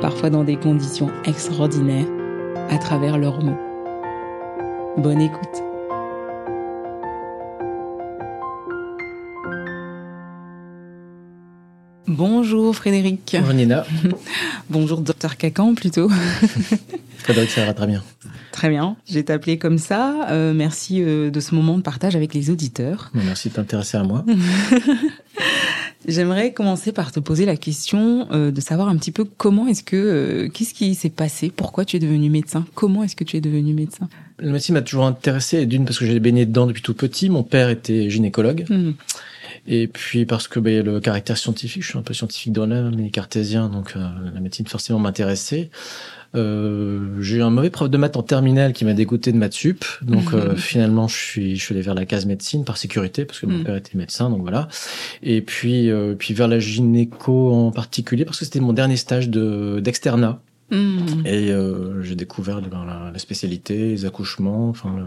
parfois dans des conditions extraordinaires, à travers leurs mots. Bonne écoute. Bonjour Frédéric. Bonjour Nina. Bonjour Docteur Cacan plutôt. Frédéric, ça va très bien. Très bien, j'ai t'appelé comme ça. Euh, merci euh, de ce moment de partage avec les auditeurs. Merci de t'intéresser à moi. J'aimerais commencer par te poser la question euh, de savoir un petit peu comment est-ce que, euh, qu'est-ce qui s'est passé, pourquoi tu es devenu médecin, comment est-ce que tu es devenu médecin? La médecine m'a toujours intéressé, d'une parce que j'ai baigné dedans depuis tout petit, mon père était gynécologue, mmh. et puis parce que ben, le caractère scientifique, je suis un peu scientifique dans l'âme, mais cartésien, donc euh, la médecine forcément m'intéressait. Euh, j'ai eu un mauvais prof de maths en terminale qui m'a dégoûté de maths sup. Donc euh, finalement, je suis, je suis allé vers la case médecine par sécurité parce que mon mm. père était médecin, donc voilà. Et puis, euh, puis vers la gynéco en particulier parce que c'était mon dernier stage de d'externat. Mm. Et euh, j'ai découvert la, la, spécialité, les accouchements, enfin le,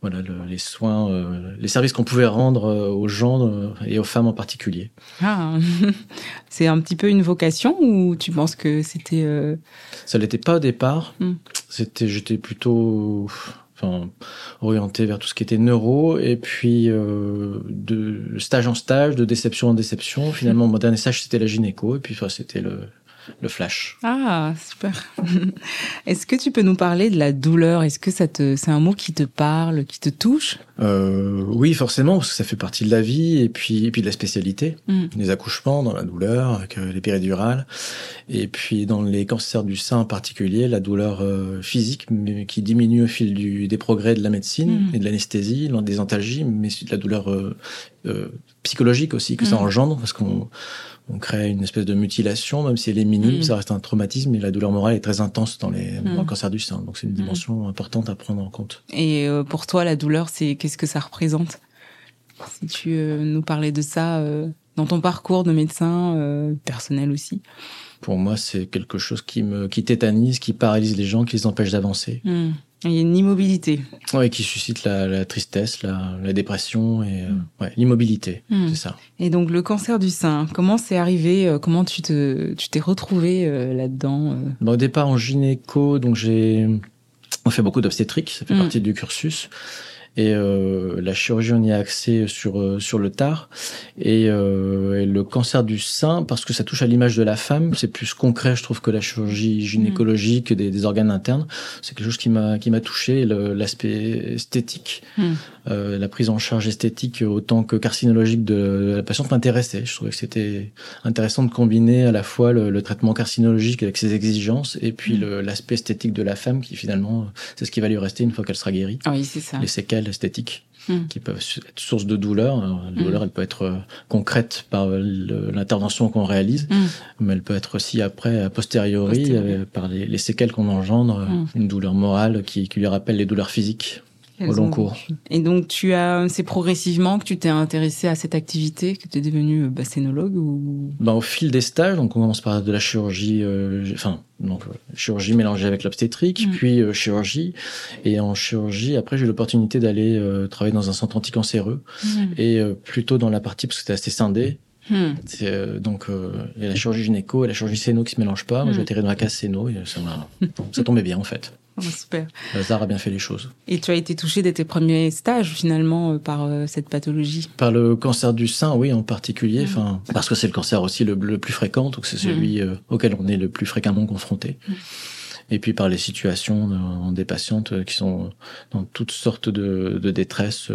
voilà les soins, euh, les services qu'on pouvait rendre euh, aux gens euh, et aux femmes en particulier. Ah, c'est un petit peu une vocation ou tu penses que c'était Ça l'était pas au départ. Hmm. C'était, j'étais plutôt enfin orienté vers tout ce qui était neuro et puis de stage en stage de déception en déception finalement mon dernier stage c'était la gynéco et puis enfin, c'était le le flash. Ah, super. Est-ce que tu peux nous parler de la douleur? Est-ce que ça te, c'est un mot qui te parle, qui te touche? Euh, Oui, forcément, parce que ça fait partie de la vie et puis, et puis de la spécialité. Mm. Les accouchements dans la douleur, avec euh, les péridurales, et puis dans les cancers du sein en particulier, la douleur euh, physique mais qui diminue au fil du, des progrès de la médecine mm. et de l'anesthésie, des antalgies, mais de la douleur euh, euh, psychologique aussi que ça mm. engendre, parce qu'on on crée une espèce de mutilation, même si elle est minime, mm. ça reste un traumatisme, et la douleur morale est très intense dans les mm. cancers du sein. Donc c'est une mm. dimension importante à prendre en compte. Et euh, pour toi, la douleur, c'est qu'est-ce que ça représente? Si tu euh, nous parlais de ça euh, dans ton parcours de médecin personnel aussi. Pour moi, c'est quelque chose qui me qui tétanise, qui paralyse les gens, qui les empêche d'avancer. Il y a une immobilité. Oui, qui suscite la, la tristesse, la, la, dépression et euh, mm. ouais, l'immobilité, mm. c'est ça. Et donc le cancer du sein, comment c'est arrivé euh, Comment tu te tu t'es retrouvé euh, là-dedans Au départ en gynéco, donc j'ai on fait beaucoup d'obstétrique, ça fait mm. partie du cursus et euh, la chirurgie on y a accès sur euh, sur le tard. Et, euh, et, le cancer du sein parce que ça touche à l'image de la femme c'est plus concret je trouve que la chirurgie gynécologique des, des organes internes. C'est quelque chose qui m'a qui m'a touché l'aspect esthétique. Mm. euh, la prise en charge esthétique autant que carcinologique de la patiente m'intéressait. Je trouvais que c'était intéressant de combiner à la fois le, le traitement carcinologique avec ses exigences et puis mm. l'aspect esthétique de la femme qui finalement c'est ce qui va lui rester une fois qu'elle sera guérie. Oui c'est ça. Les séquelles esthétiques hmm. qui peuvent être source de douleur. la hmm. douleur, elle peut être euh, concrète par l'intervention qu'on réalise, hmm. mais elle peut être aussi après, a posteriori, euh, par les, les séquelles qu'on engendre, une douleur morale qui, qui lui rappelle les douleurs physiques au long cours. Et donc, tu as, c'est progressivement que tu t'es intéressé à cette activité, que tu es devenu euh, bassénologue ou? Ben, au fil des stages, donc on commence par de la chirurgie, euh, enfin donc euh, chirurgie mélangée avec l'obstétrique, mm. puis euh, chirurgie, et en chirurgie après j'ai eu l'opportunité d'aller travailler dans un centre anticancéreux mm. et plutôt dans la partie parce que c'était assez scindé. Mm. donc il y a la chirurgie gynéco et la chirurgie séno qui se mélangent pas. Moi j'ai atterri dans la case séno et ça, ça tombait bien en fait. Oh, super. Le hasard a bien fait les choses. Et tu as été touché dès tes premiers stages finalement euh, par euh, cette pathologie? Par le cancer du sein, oui, en particulier. Parce que c'est le cancer aussi le, plus fréquent, donc c'est celui euh, auquel on est le plus fréquemment confronté. Et puis par les situations des patientes qui sont dans toutes sortes de, de détresse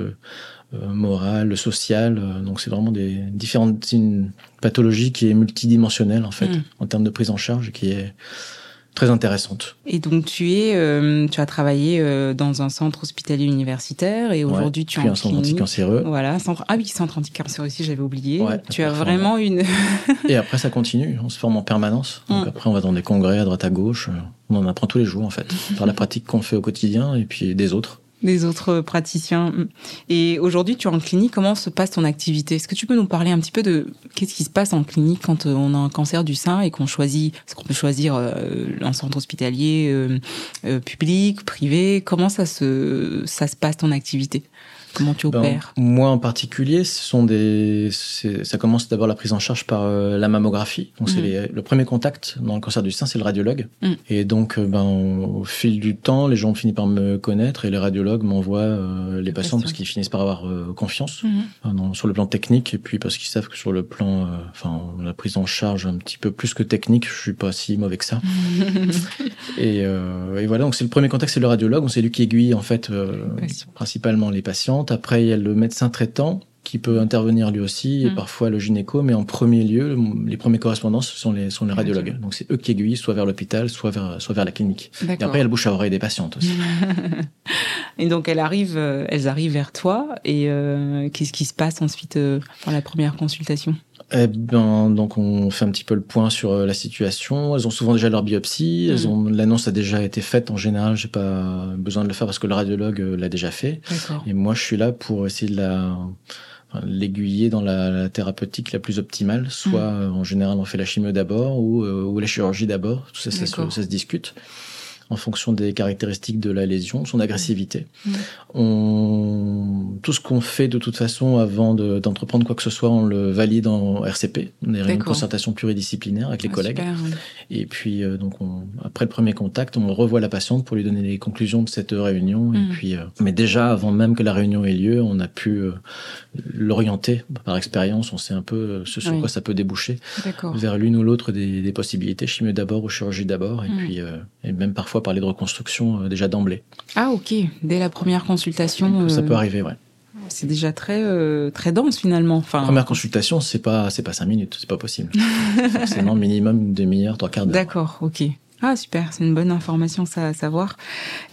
morale, sociale. Donc c'est vraiment des différentes une pathologie qui est multidimensionnelle en fait en termes de prise en charge, qui est très intéressante. Et donc tu es, euh, tu as travaillé euh, dans un centre hospitalier universitaire et aujourd'hui tu es en un centre anticancéreux. Voilà, centre ah oui, centre anticancéreux aussi, j'avais oublié. tu as vraiment une. et après ça continue, on se forme en permanence. Donc mm. après on va dans des congrès à droite à gauche, on en apprend tous les jours en fait, par la pratique qu'on fait au quotidien et puis des autres des autres praticiens. Et aujourd'hui, tu es en clinique. Comment se passe ton activité? Est-ce que tu peux nous parler un petit peu de qu'est-ce qui se passe en clinique quand euh, on a un cancer du sein et qu'on choisit, est-ce qu'on peut choisir euh, un centre hospitalier euh, public, privé? Comment ça se ça se passe ton activité? Comment tu ben, opères Moi en particulier, ce sont des, ça commence d'abord la prise en charge par euh, la mammographie. Donc c'est mm. le premier contact dans le cancer du sein, c'est le radiologue. Mm. Et donc euh, ben au fil du temps, les gens finissent par me connaître et les radiologues m'envoient euh, les patients parce qu'ils finissent par avoir confiance mm. sur le plan technique et puis parce qu'ils savent que sur le plan, enfin la prise en charge un petit peu plus que technique, je suis pas si mauvais que ça. et, et, voilà, donc c'est le premier contact, c'est le radiologue. C'est lui qui aiguille en fait principalement les patients après, il y a le médecin traitant qui peut intervenir lui aussi, et mm. parfois le gynéco, mais en premier lieu, les premiers correspondances sont les, sont les radiologues. Donc c'est eux qui aiguillent soit vers l'hôpital, soit vers, soit vers la clinique. Et après, il y a le bouche à oreille des patientes aussi. et donc elles arrivent, euh, elles arrivent vers toi, et euh, qu'est-ce qui se passe ensuite euh, dans la première consultation? Eh ben, donc on fait un petit peu le point sur euh, la situation. Elles ont souvent déjà leur biopsie. Elles mm. ont l'annonce a déjà été faite. En général, j'ai pas besoin de le faire parce que le radiologue euh, l'a déjà fait. Et moi, je suis là pour essayer de la l'aiguiller dans la, thérapeutique la plus optimale. Soit mm. euh, en général, on fait la chimio d'abord ou, ou la chirurgie d'abord. Tout ça, ça se, ça se discute en fonction des caractéristiques de la lésion, son agressivité. Mmh. On... Tout ce qu'on fait de toute façon avant d'entreprendre quoi que ce soit, on le valide en RCP. On est une concertation pluridisciplinaire avec les ah, collègues. Et puis euh, donc on... après le premier contact, on revoit la patiente pour lui donner les conclusions de cette réunion. Et mmh. puis, euh, mais déjà avant même que la réunion ait lieu, on a pu euh, l'orienter par expérience. On sait un peu ce sur quoi ça peut déboucher vers l'une ou l'autre des, des, possibilités, chimio d'abord ou chirurgie d'abord, et mmh. puis et même parfois parler de reconstruction euh, déjà d'emblée. Ah ok, dès la première consultation. Ça peut euh, arriver, ouais. C'est déjà très euh, très dense finalement. Enfin, première consultation, c'est pas c'est pas cinq minutes, c'est pas possible. Forcément minimum une demi-heure, trois quarts d'heure. D'accord, ok. Ah super, c'est une bonne information ça à savoir.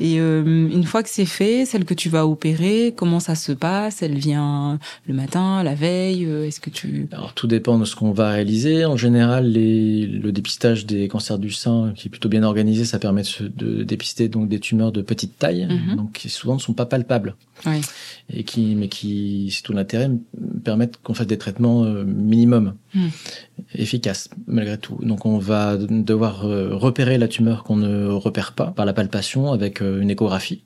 Et euh, une fois que c'est fait, celle que tu vas opérer, comment ça se passe? Elle vient le matin, la veille euh, Est-ce que tu Alors tout dépend de ce qu'on va réaliser. En général, les, le dépistage des cancers du sein, qui est plutôt bien organisé, ça permet de, de dépister donc des tumeurs de petite taille, mhm. donc qui souvent ne sont pas palpables. Oui. Et qui, mais qui, c'est tout l'intérêt, permettent qu'on fasse des traitements euh, minimum. Hmm. efficaces malgré tout. Donc on va devoir repérer la tumeur qu'on ne repère pas par la palpation avec euh, une échographie.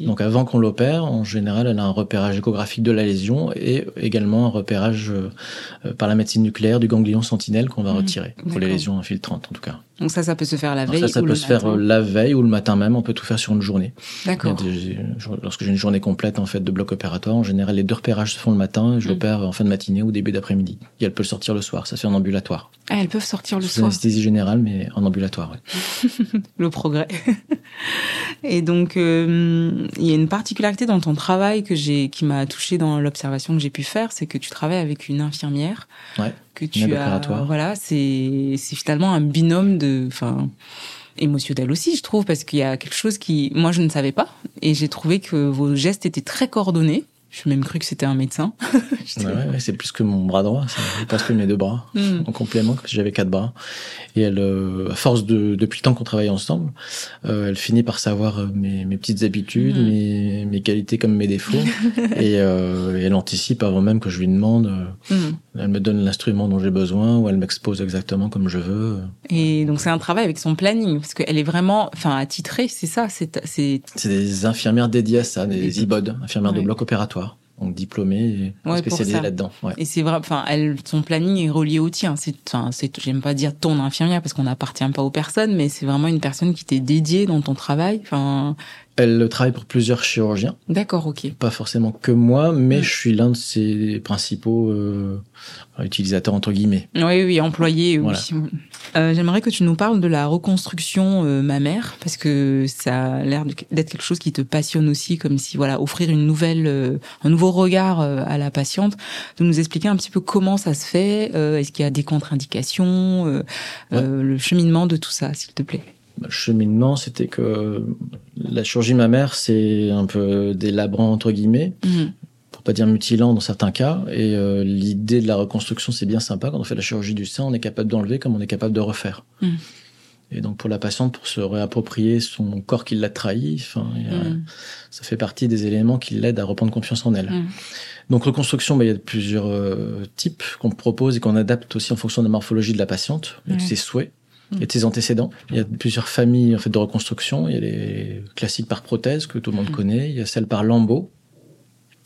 Donc avant qu'on l'opère, en général, elle a un repérage échographique de la lésion et également un repérage euh, par la médecine nucléaire du ganglion sentinelle qu'on va mmh. retirer pour les lésions infiltrantes en tout cas. Donc ça, ça peut se faire la veille. ça, ça peut se faire la veille ou le matin même. On peut tout faire sur une journée. D'accord. Lorsque j'ai une journée complète en fait de bloc opératoire, en général, les deux repérages se font le matin. Je mmh. l'opère en fin de matinée ou début d'après-midi. Et elle peut sortir le soir. Ça se fait en ambulatoire. Ah, elles peuvent sortir le soir. Anesthésie générale, mais en ambulatoire. le progrès. et donc, euh, il y a une particularité dans ton travail que j'ai, qui m'a touché dans l'observation que j'ai pu faire, c'est que tu travailles avec une infirmière. Ouais que tu as. Voilà, c'est c'est finalement un binôme de, enfin émotionnel aussi, je trouve, parce qu'il y a quelque chose qui, moi, je ne savais pas, et j'ai trouvé que vos gestes étaient très coordonnés. J'ai même cru que c'était un médecin. ouais, c'est plus que mon bras droit, c'est presque que mes deux bras hmm. en complément, parce que j'avais quatre bras. Et elle, euh, à force de, depuis le temps qu'on travaille ensemble, euh, elle finit par savoir euh, mes, mes petites habitudes, hmm. mes, mes, qualités comme mes défauts, et, elle anticipe avant même que je lui demande. Hmm. Elle me donne l'instrument dont j'ai besoin, ou elle m'expose exactement comme je veux. Et donc c'est un travail avec son planning, parce qu'elle est vraiment, enfin, attitrée, c'est ça, c'est c'est. C'est des infirmières dédiées à ça, des IBOD, infirmières de bloc opératoire donc diplômée et spécialisée là-dedans. Ouais. Et c'est vrai, enfin, son planning est relié au tien. C'est, j'aime pas dire ton infirmière parce qu'on n'appartient pas aux personnes, mais c'est vraiment une personne qui t'est dédiée dans ton travail, enfin, Elle travaille pour plusieurs chirurgiens. D'accord, ok. Pas forcément que moi, mais je suis l'un de ses principaux euh, utilisateurs entre guillemets. Oui, oui, employé. Oui. Euh, J'aimerais que tu nous parles de la reconstruction euh, mammaire parce que ça a l'air d'être quelque chose qui te passionne aussi, comme si voilà offrir une nouvelle, euh, un nouveau regard euh, à la patiente, de nous expliquer un petit peu comment ça se fait, est-ce qu'il y a des contre-indications, ouais. le cheminement de tout ça, s'il te plaît le cheminement, c'était que la chirurgie mammaire, c'est un peu délabrant entre guillemets, mmh. pour pas dire mutilant dans certains cas. Et euh, l'idée de la reconstruction, c'est bien sympa. Quand on fait la chirurgie du sein, on est capable d'enlever comme on est capable de refaire. Mmh. Et donc pour la patiente, pour se réapproprier son corps qui l'a trahi, enfin, mmh. ça fait partie des éléments qui l'aident à reprendre confiance en elle. Donc reconstruction, bah, il y a plusieurs euh, types qu'on propose et qu'on adapte aussi en fonction de la morphologie de la patiente et de ses souhaits et de ses antécédents. Il y a plusieurs familles en fait de reconstruction. Il y a les classiques par prothèse que tout le monde connaît. Il y a celles par lambeau.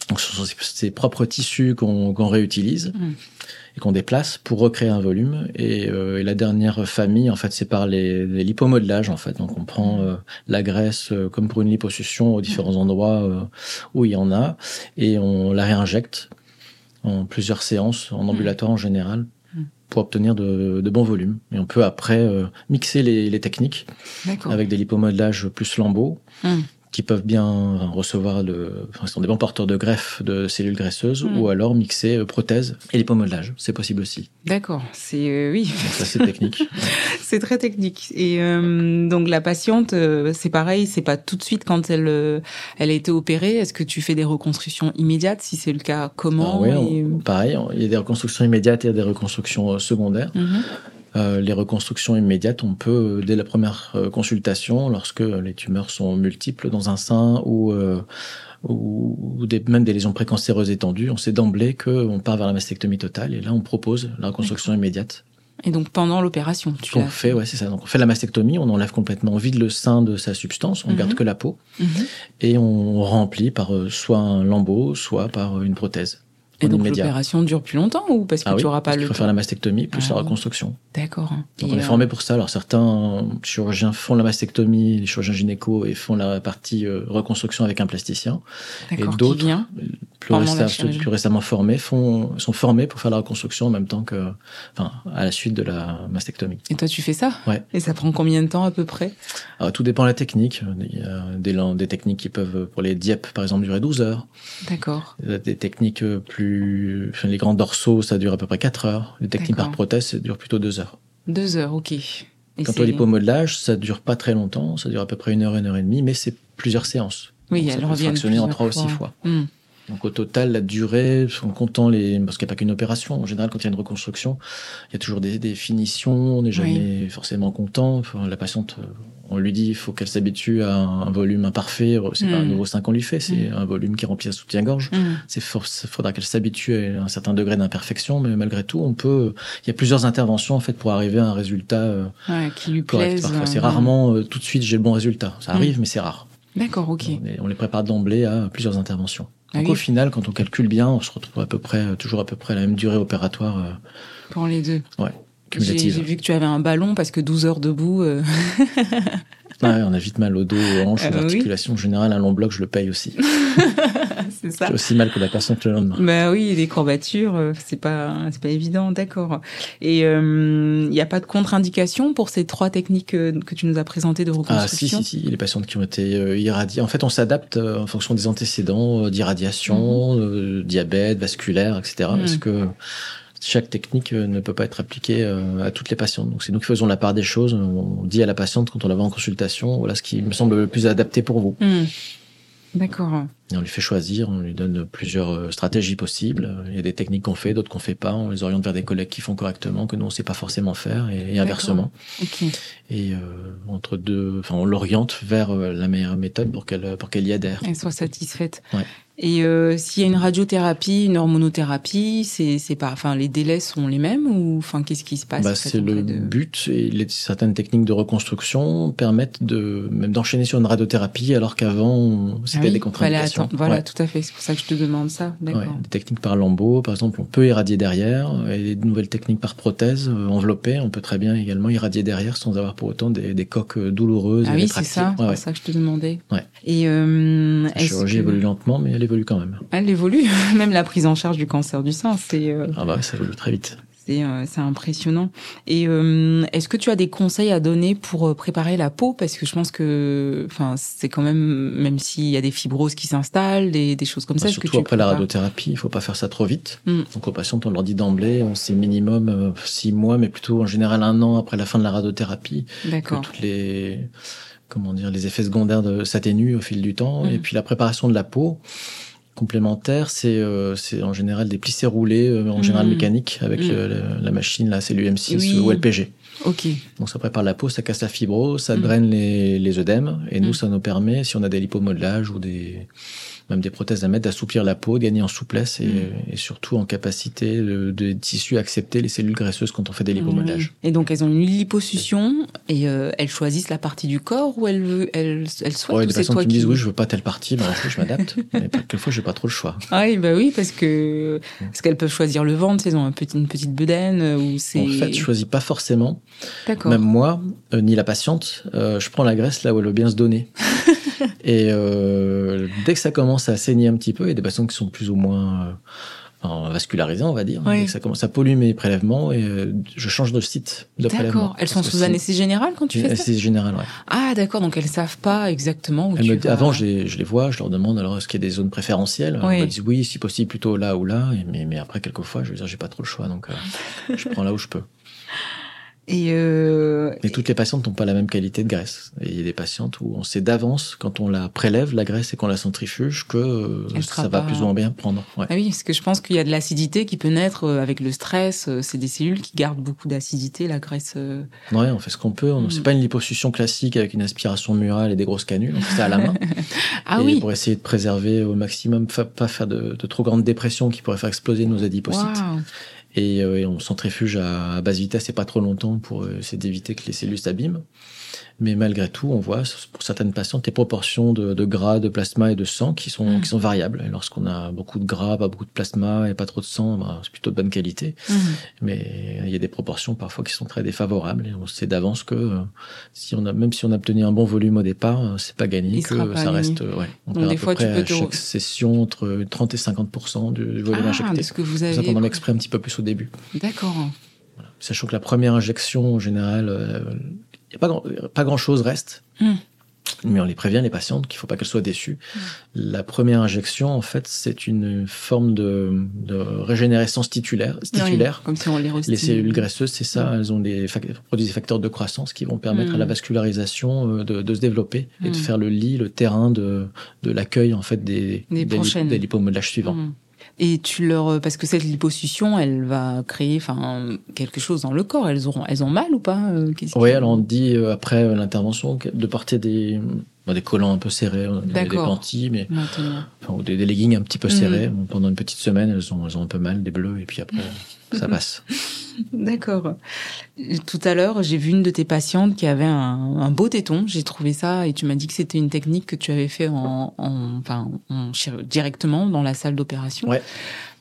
Donc ce sont ses propres tissus qu'on réutilise et qu'on déplace pour recréer un volume. Et, euh, et, la dernière famille, en fait, c'est par les, les lipomodelages. En fait, donc on prend euh, la graisse euh, comme pour une liposuction aux différents endroits euh, où il y en a et on la réinjecte en plusieurs séances en ambulatoire en général pour obtenir de, de, bons volumes. Et on peut après euh, mixer les, les techniques avec des lipomodelages plus lambeaux. Hum qui peuvent bien recevoir le, enfin, ce sont des bons porteurs de greffe de cellules graisseuses mmh. ou alors mixer euh, prothèse et lipomodelage. C'est possible aussi. D'accord. C'est, euh, oui. Ça, c'est technique. c'est très technique. Et euh, donc, la patiente, euh, c'est pareil, c'est pas tout de suite quand elle, elle a été opérée. Est-ce que tu fais des reconstructions immédiates? Si c'est le cas, comment? Ah, oui, et... on, pareil. Il y a des reconstructions immédiates et il y a des reconstructions secondaires. Mmh. Euh, les reconstructions immédiates, on peut, euh, dès la première euh, consultation, lorsque les tumeurs sont multiples dans un sein ou, ou des, même des lésions précancéreuses étendues, on sait d'emblée qu'on part vers la mastectomie totale et là on propose la reconstruction immédiate. Et donc pendant l'opération, tu on fait, ouais, c'est ça. Donc on fait la mastectomie, on enlève complètement, on vide le sein de sa substance, on mm -hmm. garde que la peau, mm -hmm. et on remplit par soit un lambeau, soit par une prothèse. Et donc l'opération dure plus longtemps ou parce que ah tu oui, auras pas le faut faire la mastectomie plus ah, la reconstruction. D'accord. Donc et on est euh... formé pour ça. Alors certains chirurgiens font la mastectomie, les chirurgiens gynéco et font la partie euh, reconstruction avec un plasticien. Et d'autres plus, récemment, plus récemment formés font sont formés pour faire la reconstruction en même temps que enfin à la suite de la mastectomie. Et toi tu fais ça? Ouais. Et ça prend combien de temps à peu près? Alors, tout dépend de la technique. Il y a des, des techniques qui peuvent pour les diep par exemple durer 12 heures. D'accord. Des techniques plus enfin, les grands dorsaux, ça dure à peu près 4 heures. Les techniques par prothèse, ça dure plutôt 2 heures. 2 heures, ok. Et Quant au lipomodelage, ça dure pas très longtemps, ça dure à peu près une heure, une heure et demie, mais c'est plusieurs séances. Oui, Donc, elles ça reviennent fractionner en trois ou six fois. Mm. Donc au total, la durée, en comptant les, parce qu'il n'y a pas qu'une opération. En général, quand il y a une reconstruction, il y a toujours des, des finitions. On n'est jamais oui. forcément content. Enfin, la patiente, on lui dit, il faut qu'elle s'habitue à un volume imparfait. C'est mm. pas un nouveau sein qu'on lui fait, c'est mm. un volume qui remplit un soutien-gorge. Mm. C'est faudra qu'elle s'habitue à un certain degré d'imperfection, mais malgré tout, on peut. Il y a plusieurs interventions en fait pour arriver à un résultat euh, ouais, qui lui correct. plaise. Parfois, c'est rarement euh, tout de suite j'ai le bon résultat. Ça arrive, mais c'est rare. D'accord, ok. On les, on les prépare d'emblée à plusieurs interventions. Donc Ah oui. au final, quand on calcule bien, on se retrouve à peu près, toujours à peu près la même durée opératoire. euh, Pour les deux. ouais, j'ai vu que tu avais un ballon parce que 12 heures debout. euh, Ouais, on a vite mal au dos, aux hanches, aux Euh, oui. articulations. En général, un long bloc, je le paye aussi. c'est ça. Aussi mal que la personne le lendemain. Bah oui, les courbatures, euh, c'est pas, c'est pas évident, d'accord. Et il n'y a pas de contre-indication pour ces trois techniques euh, que tu nous as présentées de Ah reconstruction? si, si, si, les patientes qui ont été euh, irradiées. En fait, on s'adapte euh, en fonction des antécédents euh, d'irradiation, euh, diabète, vasculaire, etc. Mhm. Parce que chaque technique euh, ne peut pas être appliquée euh, à toutes les patientes. Donc c'est nous qui faisons la part des choses. On dit à la patiente quand on la voit en consultation, voilà ce qui me semble le plus adapté pour vous. Hmm. D'accord. Et on lui fait choisir, on lui donne plusieurs euh, stratégies possibles. Il y a des techniques qu'on fait, d'autres qu'on fait pas. On les oriente vers des collègues qui font correctement, que nous on sait pas forcément faire, et, et inversement. Ok. Et euh, entre deux, enfin on l'oriente vers la meilleure méthode pour qu'elle pour qu'elle y adhère. Elle soit satisfaite. Ouais. Et euh, s'il y a une radiothérapie, une hormonothérapie, c'est c'est pas, enfin les délais sont les mêmes ou enfin qu'est-ce qui se passe bah, C'est le but et les, certaines techniques de reconstruction permettent de même d'enchaîner sur une radiothérapie alors qu'avant c'était ah des contre-indications. Voilà, tout à fait. C'est pour ça que je te demande ça. D'accord. Ouais, des techniques par lambeau, par exemple, on peut irradier derrière et des nouvelles techniques par prothèse euh, enveloppée, on peut très bien également irradier derrière sans avoir pour autant des, des coques douloureuses. Ah oui, c'est ça. c'est pour ça que je te demandais. Ouais. Et euh, la chirurgie évolue lentement, mais elle évolue quand même. Elle évolue, même la prise en charge du cancer du sein, c'est. Euh... Ah bah ça évolue très vite. C'est euh, impressionnant. Et euh, est-ce que tu as des conseils à donner pour euh, préparer la peau? Parce que je pense que, enfin, c'est quand même, même s'il y a des fibroses qui s'installent, des, des choses comme bah, ça. Surtout que tu après la radiothérapie, il faut pas faire ça trop vite. Mm. Donc aux patients, on leur dit d'emblée, on sait minimum euh, six mois, mais plutôt en général un an après la fin de la radiothérapie. D'accord. Toutes les comment dire, les effets secondaires s'atténuent au fil du temps. Mm. Et puis la préparation de la peau complémentaire, c'est euh, c'est en général des plissés roulés, euh, en général mm. mécaniques, avec mm. la, machine, là, c'est l'UM6 ou LPG. Ok. Donc ça prépare la peau, ça casse la fibro, ça draine les, les œdèmes, et nous, ça nous permet, si on a des lipomodelages ou des même des prothèses à mettre, d'assouplir la peau, de gagner en souplesse et, mm. et surtout en capacité de, de tissu à accepter les cellules graisseuses quand on fait des lipomodelages. Et donc elles ont une liposuction et euh, elles choisissent la partie du corps où elles, elles, elles souhaitent. Ouais, des personnes qui me disent oui, je veux pas telle partie, ben, je m'adapte. mais quelquefois, j'ai pas trop le choix. Ah oui, bah oui, parce que parce qu'elles peuvent choisir le ventre, elles ont un petit, une petite bedaine euh, ou c'est. En fait, je choisis pas forcément. D'accord. Même moi, euh, ni la patiente, euh, je prends la graisse là où elle veut bien se donner. et euh, dès que ça commence à saigner un petit peu, il y a des patients qui sont plus ou moins euh, vascularisés, on va dire. Que ça commence à polluer mes prélèvements, et euh, je change de site de prélèvement. D'accord. Elles sont sous anesthésie générale quand tu fais ça Anesthésie générale, ouais. Ah d'accord, donc elles savent pas exactement où tu me... Avant, je les, je les vois, je leur demande alors est-ce qu'il y a des zones préférentielles? Oui. Ils me disent oui, si possible plutôt là ou là, mais, mais après quelquefois, je veux dire, j'ai pas trop le choix, donc euh, je prends là où je peux. Et, euh... Mais toutes les patientes n'ont pas la même qualité de graisse. Et il y a des patientes où on sait d'avance, quand on la prélève, la graisse, et qu'on la centrifuge, que euh, ça va plus ou moins bien prendre. Ouais. Ah oui, parce que je pense qu'il y a de l'acidité qui peut naître euh, avec le stress. Euh, c'est des cellules qui gardent beaucoup d'acidité, la graisse. Ouais, on fait ce qu'on peut. Mm. C'est pas une liposuction classique avec une aspiration murale et des grosses canules. On fait ça à la main. ah et oui. Pour essayer de préserver au maximum, pas faire de, de trop grandes dépressions qui pourraient faire exploser nos adipocytes. Wow. Et, euh, et, on centrifuge à, à, basse vitesse et pas trop longtemps pour euh, essayer d'éviter que les cellules s'abîment. Mais malgré tout, on voit pour certaines patientes des proportions de, de gras, de plasma et de sang qui sont, mmh. qui sont variables. Lorsqu'on a beaucoup de gras, pas beaucoup de plasma et pas trop de sang, bah, c'est plutôt de bonne qualité. Mmh. Mais il y a des proportions parfois qui sont très défavorables. Et on sait d'avance que euh, si on a, même si on a obtenu un bon volume au départ, euh, c'est pas gagné, il que ça gagné. reste. Ouais, on Donc des à fois, peu près tu peux à chaque session entre 30 et 50 du volume ah, injecté. ce que vous avez. Ça, on en exprès un petit peu plus début. D'accord. Voilà. Sachant que la première injection, en général, euh, y a pas, grand, pas grand chose reste. Mmh. Mais on les prévient, les patientes, qu'il faut pas qu'elles soient déçues. Mmh. La première injection, en fait, c'est une forme de, de régénérescence titulaire. titulaire. Oui, comme si on les, les cellules graisseuses, c'est ça. Mmh. Elles ont des produisent des facteurs de croissance qui vont permettre à la vascularisation euh, de, de se développer et de faire le lit, le terrain de, de l'accueil en fait des, des, des, prochaines. des lipomodelages suivants. Et tu leur parce que cette liposuction, elle va créer enfin quelque chose dans le corps. Elles auront, elles ont mal ou pas euh, Oui, alors on dit euh, après euh, l'intervention de porter des des collants un peu serrés, des panties, mais enfin, ou des, des, leggings un petit peu serrés. Mmh. Pendant une petite semaine, elles ont, elles ont un peu mal, des bleus, et puis après, ça passe. D'accord. Tout à l'heure, j'ai vu une de tes patientes qui avait un, un beau téton. J'ai trouvé ça, et tu m'as dit que c'était une technique que tu avais fait en, en enfin, en, directement dans la salle d'opération. Ouais.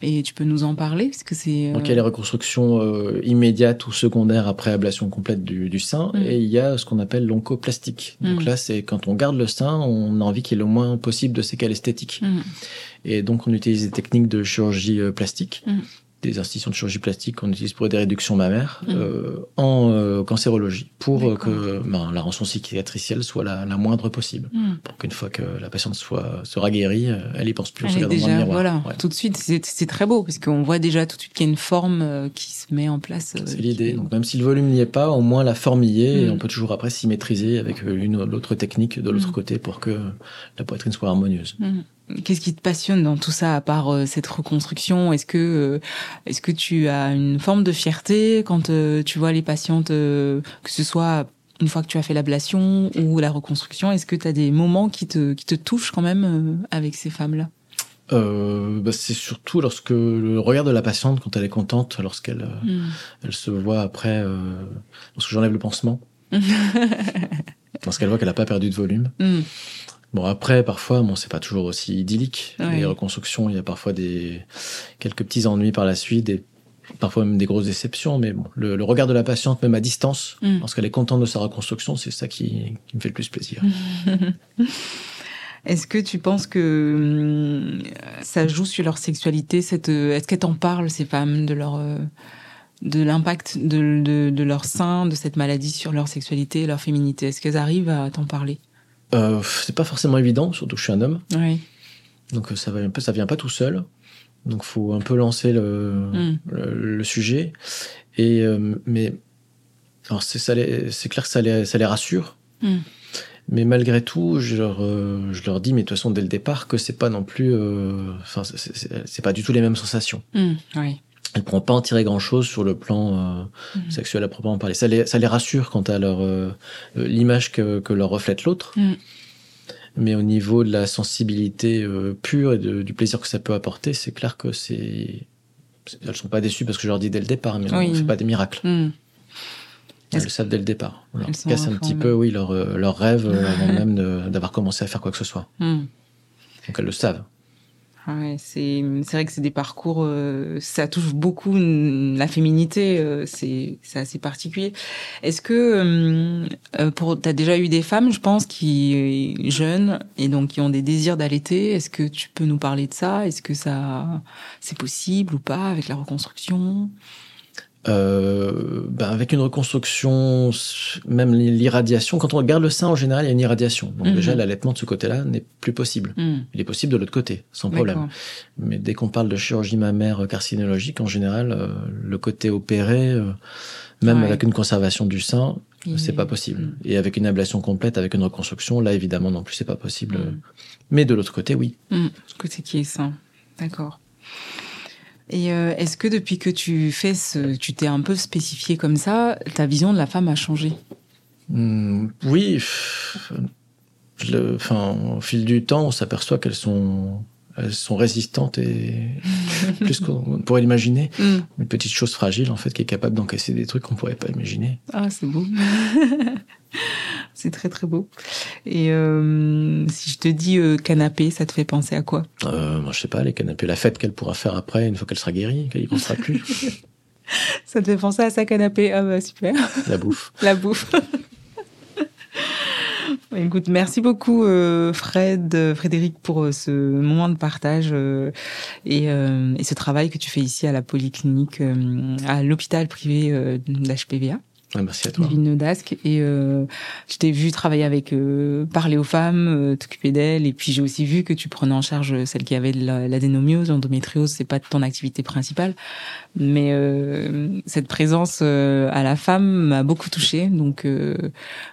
Et tu peux nous en parler parce que c'est. Euh... Donc il y a les reconstructions euh, immédiates ou secondaires après ablation complète du, du sein, mmh. et il y a ce qu'on appelle l'oncoplastique. Donc mmh. là, c'est quand on garde le sein, on a envie qu'il y ait le moins possible de séquelles esthétiques. Mmh. Et donc on utilise des techniques de chirurgie euh, plastique. Des institutions de chirurgie plastique qu'on utilise pour des réductions mammaires mmh. euh, en euh, cancérologie pour que ben, la rançon cicatricielle soit la, la moindre possible mmh. pour qu'une fois que la patiente soit sera guérie elle y pense plus on dans le miroir. voilà ouais. tout de suite c'est très beau parce qu'on voit déjà tout de suite qu'il y a une forme euh, qui se met en place c'est l'idée donc même si le volume n'y est pas au moins la forme y est et on peut toujours après symétriser avec une ou l'autre technique de l'autre côté pour que la poitrine soit harmonieuse Qu'est-ce qui te passionne dans tout ça à part euh, cette reconstruction? Est-ce que euh, est-ce que tu as une forme de fierté quand euh, tu vois les patientes que ce soit une fois que tu as fait l'ablation ou la reconstruction? Est-ce que tu as des moments qui te qui te touchent quand même avec ces femmes-là? Bah, c'est surtout lorsque le regard de la patiente quand elle est contente, lorsqu'elle mm. elle se voit après, lorsque j'enlève le pansement, lorsqu'elle voit qu'elle n'a pas perdu de volume. Mm. Bon après parfois bon c'est pas toujours aussi idyllique les reconstructions il y a parfois des quelques petits ennuis par la suite et parfois même des grosses déceptions mais bon le, regard de la patiente même à distance mm. lorsqu'elle est contente de sa reconstruction c'est ça qui, qui, me fait le plus plaisir. Est-ce que tu penses que hum, ça joue sur leur sexualité cette Est-ce qu'elles t'en parlent ces femmes de leur euh, de l'impact de, de, de, leur sein, de cette maladie sur leur sexualité et leur féminité? Est-ce qu'elles arrivent à t'en parler? Euh, C'est pas forcément évident, surtout que je suis un homme. Oui. Donc euh, ça va un peu, ça vient pas tout seul. Donc faut un peu lancer le, hum. le, sujet. Et euh, mais alors c'est c'est clair que ça les, ça les rassure. Mmh. Mais malgré tout, je leur, euh, je leur dis, mais de toute façon, dès le départ, que c'est pas non plus, enfin, c'est pas du tout les mêmes sensations. Mmh, oui. Elles pourront pas en tirer grand chose sur le plan euh, mmh. sexuel à proprement parler. Ça les, ça les rassure quant à leur l'image que, que leur reflète l'autre. Mmh. Mais au niveau de la sensibilité pure et du plaisir que ça peut apporter, c'est clair que c'est elles sont pas déçues parce que je leur dis dès le départ, mais on fait pas des miracles. Elles le savent dès le départ. On leur casse un petit peu, oui, leur, euh, leur rêve euh, avant même d'avoir commencé à faire quoi que ce soit. Hmm. Donc elles le savent. Ouais, c'est vrai que c'est des parcours, euh, ça touche beaucoup la féminité, euh, c'est assez particulier. Est-ce que euh, pour t'as déjà eu des femmes, je pense, qui jeunes et donc qui ont des désirs d'allaiter. Est-ce que tu peux nous parler de ça? Est-ce que ça c'est possible ou pas avec la reconstruction? Euh, ben avec une reconstruction, même l'irradiation, quand on regarde le sein en général, il y a une irradiation. Donc mhm. déjà, l'allaitement de ce côté-là n'est plus possible. Mhm. Il est possible de l'autre côté, sans problème. Mais dès qu'on parle de chirurgie mammaire carcinologique, en général, euh, le côté opéré, euh, même avec une conservation du sein, c'est pas possible. Mhm. Et avec une ablation complète, avec une reconstruction, là évidemment non plus, c'est pas possible. Mais de l'autre côté, oui. Ce côté qui est sain, d'accord. Et euh, est-ce que depuis que tu fais ce, tu t'es un peu spécifié comme ça, ta vision de la femme a changé? Mmh, Oui. Le, enfin, au fil du temps, on s'aperçoit qu'elles sont, elles sont résistantes et plus qu'on pourrait l'imaginer. Mmh. Une petite chose fragile, en fait, qui est capable d'encaisser des trucs qu'on pourrait pas imaginer. Ah, c'est beau. C'est très très beau. Et euh, si je te dis euh, canapé, ça te fait penser à quoi? Euh, Moi, je sais pas, les canapés, la fête qu'elle pourra faire après, une fois qu'elle sera guérie, qu'elle y pensera plus. ça te fait penser à sa canapé Ah bah super. La bouffe. La bouffe. Écoute, merci beaucoup Fred, Frédéric pour ce moment de partage et, et, ce travail que tu fais ici à la polyclinique, à l'hôpital privé d'HPVA merci à toi. Et euh, je t'ai vu travailler avec, euh, parler aux femmes, euh, t'occuper d'elles. Et puis j'ai aussi vu que tu prenais en charge celle qui avait de l'adénomiose, l'endométriose. C'est pas ton activité principale, mais euh, cette présence à la femme m'a beaucoup touchée. Donc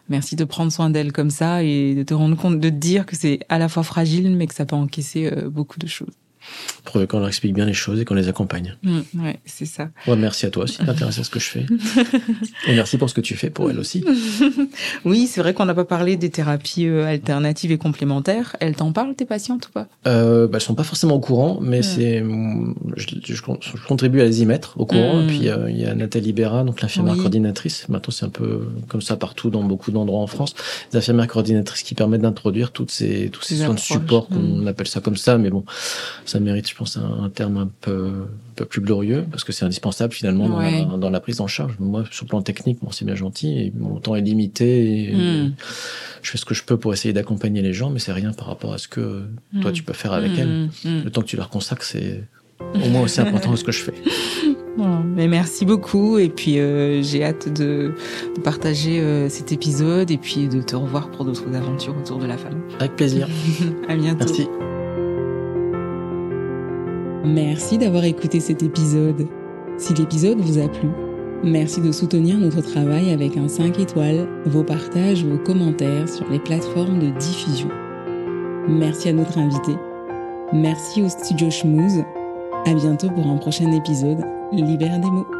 merci de prendre soin d'elle comme ça et de te rendre compte, de te dire que c'est à la fois fragile, mais que ça peut encaisser beaucoup de choses pour qu'on leur explique bien les choses et qu'on les accompagne. Mm, ouais, c'est ça. Ouais, merci à toi aussi d'intéressé à ce que je fais. et merci pour ce que tu fais pour elle aussi. oui, c'est vrai qu'on n'a pas parlé des thérapies euh, alternatives et complémentaires. Elles t'en parlent, tes patientes ou pas? Euh, bah, Elles sont pas forcément au courant, mais c'est, je, je, contribue à les y mettre au courant. Et mm. puis euh, il y a Nathalie Béra, donc l'infirmière coordinatrice. Maintenant, c'est un peu comme ça partout dans beaucoup d'endroits en France. Les infirmières coordinatrices qui permettent d'introduire toutes ces tous ces soins de support, qu'on mm. appelle ça comme ça, mais bon, ça mérite, je pense, un, terme un peu, un peu plus glorieux, parce que c'est indispensable finalement dans, la, prise en charge. Moi, sur le plan technique, bon, c'est bien gentil, et mon temps est limité, et, hmm. je fais ce que je peux pour essayer d'accompagner les gens, mais c'est rien par rapport à ce que toi tu peux faire avec hmm. elles. Hmm. Le temps que tu leur consacres, c'est au moins aussi important que ce que je fais. mais merci beaucoup et puis euh, j'ai hâte de, partager euh, cet épisode et puis de te revoir pour d'autres aventures autour de la femme. Avec plaisir. à bientôt. Merci. Merci d'avoir écouté cet épisode. Si l'épisode vous a plu, merci de soutenir notre travail avec un 5 étoiles, vos partages, vos commentaires sur les plateformes de diffusion. Merci à notre invité. Merci au studio Schmooze. À bientôt pour un prochain épisode. Libère des mots.